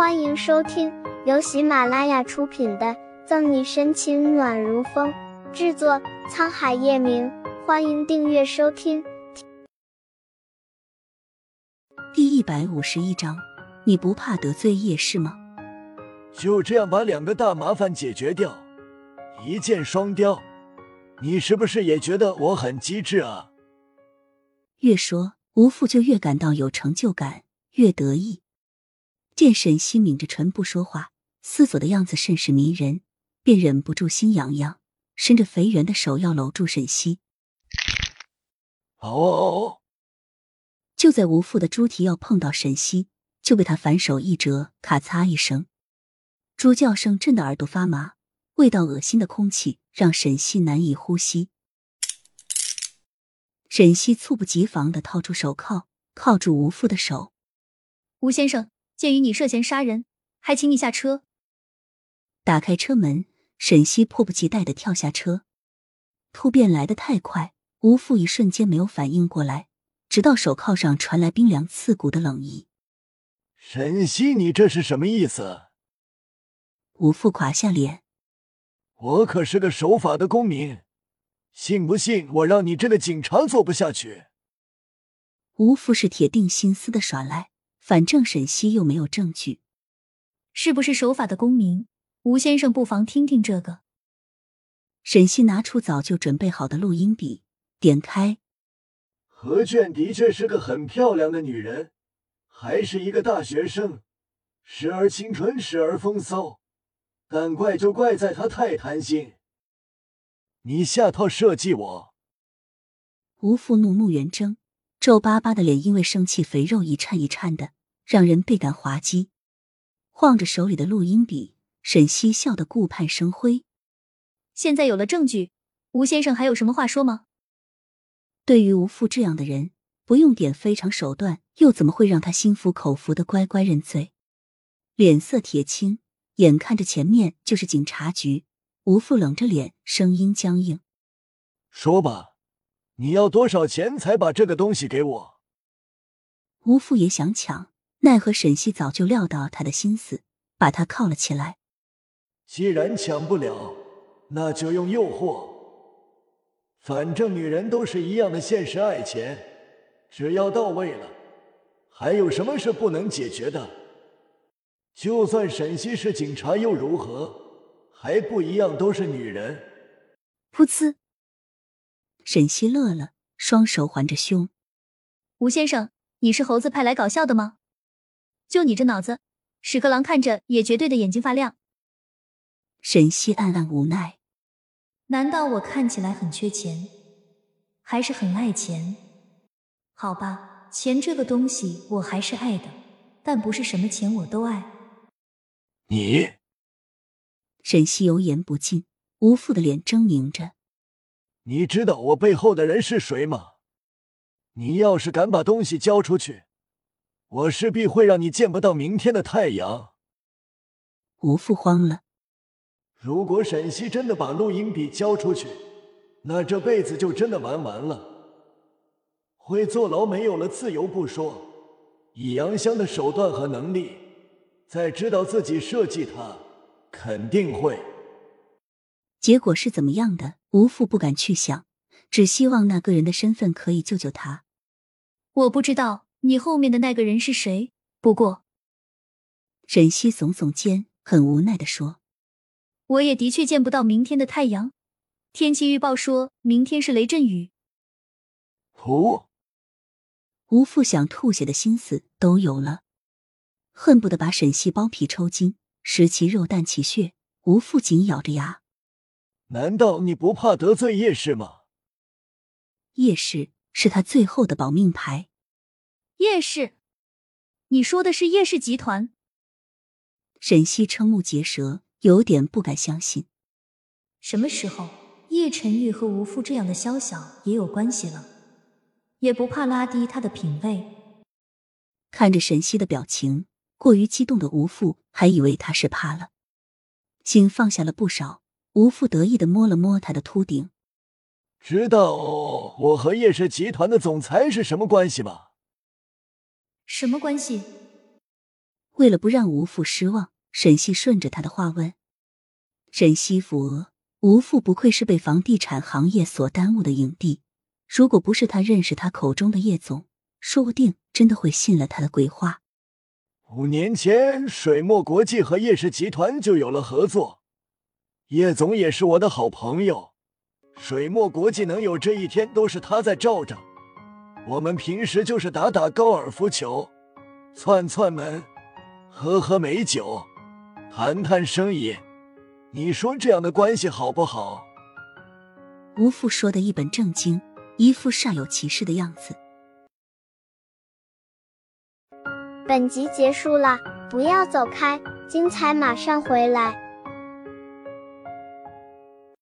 欢迎收听由喜马拉雅出品的《赠你深情暖如风》，制作沧海夜明。欢迎订阅收听。第一百五十一章，你不怕得罪叶氏吗？就这样把两个大麻烦解决掉，一箭双雕。你是不是也觉得我很机智啊？越说，吴父就越感到有成就感，越得意。见沈西抿着唇不说话，思索的样子甚是迷人，便忍不住心痒痒，伸着肥圆的手要搂住沈西。哦！就在吴父的猪蹄要碰到沈西，就被他反手一折，咔嚓一声，猪叫声震得耳朵发麻，味道恶心的空气让沈西难以呼吸。沈西猝不及防的掏出手铐，铐住吴父的手。吴先生。鉴于你涉嫌杀人，还请你下车。打开车门，沈西迫不及待的跳下车。突变来得太快，吴父一瞬间没有反应过来，直到手铐上传来冰凉刺骨的冷意。沈西，你这是什么意思？吴父垮下脸。我可是个守法的公民，信不信我让你这个警察做不下去？吴父是铁定心思的耍赖。反正沈西又没有证据，是不是守法的公民？吴先生不妨听听这个。沈西拿出早就准备好的录音笔，点开。何卷的确是个很漂亮的女人，还是一个大学生，时而清纯，时而风骚，但怪就怪在她太贪心。你下套设计我？吴父怒目圆睁，皱巴巴的脸因为生气肥肉一颤一颤的。让人倍感滑稽，晃着手里的录音笔，沈西笑得顾盼生辉。现在有了证据，吴先生还有什么话说吗？对于吴父这样的人，不用点非常手段，又怎么会让他心服口服的乖乖认罪？脸色铁青，眼看着前面就是警察局，吴父冷着脸，声音僵硬：“说吧，你要多少钱才把这个东西给我？”吴父也想抢。奈何沈西早就料到他的心思，把他铐了起来。既然抢不了，那就用诱惑。反正女人都是一样的，现实爱钱，只要到位了，还有什么是不能解决的？就算沈西是警察又如何？还不一样，都是女人。噗呲，沈西乐了，双手环着胸。吴先生，你是猴子派来搞笑的吗？就你这脑子，屎壳郎看着也绝对的眼睛发亮。沈西暗暗无奈，难道我看起来很缺钱，还是很爱钱？好吧，钱这个东西我还是爱的，但不是什么钱我都爱。你，沈西油盐不进，无父的脸狰狞着。你知道我背后的人是谁吗？你要是敢把东西交出去。我势必会让你见不到明天的太阳。吴父慌了。如果沈西真的把录音笔交出去，那这辈子就真的玩完了，会坐牢，没有了自由不说，以杨香的手段和能力，再知道自己设计他，肯定会。结果是怎么样的？吴父不敢去想，只希望那个人的身份可以救救他。我不知道。你后面的那个人是谁？不过，沈西耸耸肩，很无奈的说：“我也的确见不到明天的太阳。天气预报说明天是雷阵雨。”哦！吴父想吐血的心思都有了，恨不得把沈西剥皮抽筋，食其肉，啖其血。吴父紧咬着牙：“难道你不怕得罪叶氏吗？”叶氏是他最后的保命牌。叶氏，你说的是叶氏集团？沈西瞠目结舌，有点不敢相信。什么时候叶晨玉和吴父这样的宵小也有关系了？也不怕拉低他的品味？看着沈西的表情，过于激动的吴父还以为他是怕了，心放下了不少。吴父得意的摸了摸他的秃顶，知道我和叶氏集团的总裁是什么关系吗？什么关系？为了不让吴父失望，沈西顺着他的话问：“沈西府额，吴父不愧是被房地产行业所耽误的影帝。如果不是他认识他口中的叶总，说不定真的会信了他的鬼话。”五年前，水墨国际和叶氏集团就有了合作，叶总也是我的好朋友。水墨国际能有这一天，都是他在罩着。我们平时就是打打高尔夫球，串串门，喝喝美酒，谈谈生意。你说这样的关系好不好？吴父说的一本正经，一副煞有其事的样子。本集结束了，不要走开，精彩马上回来。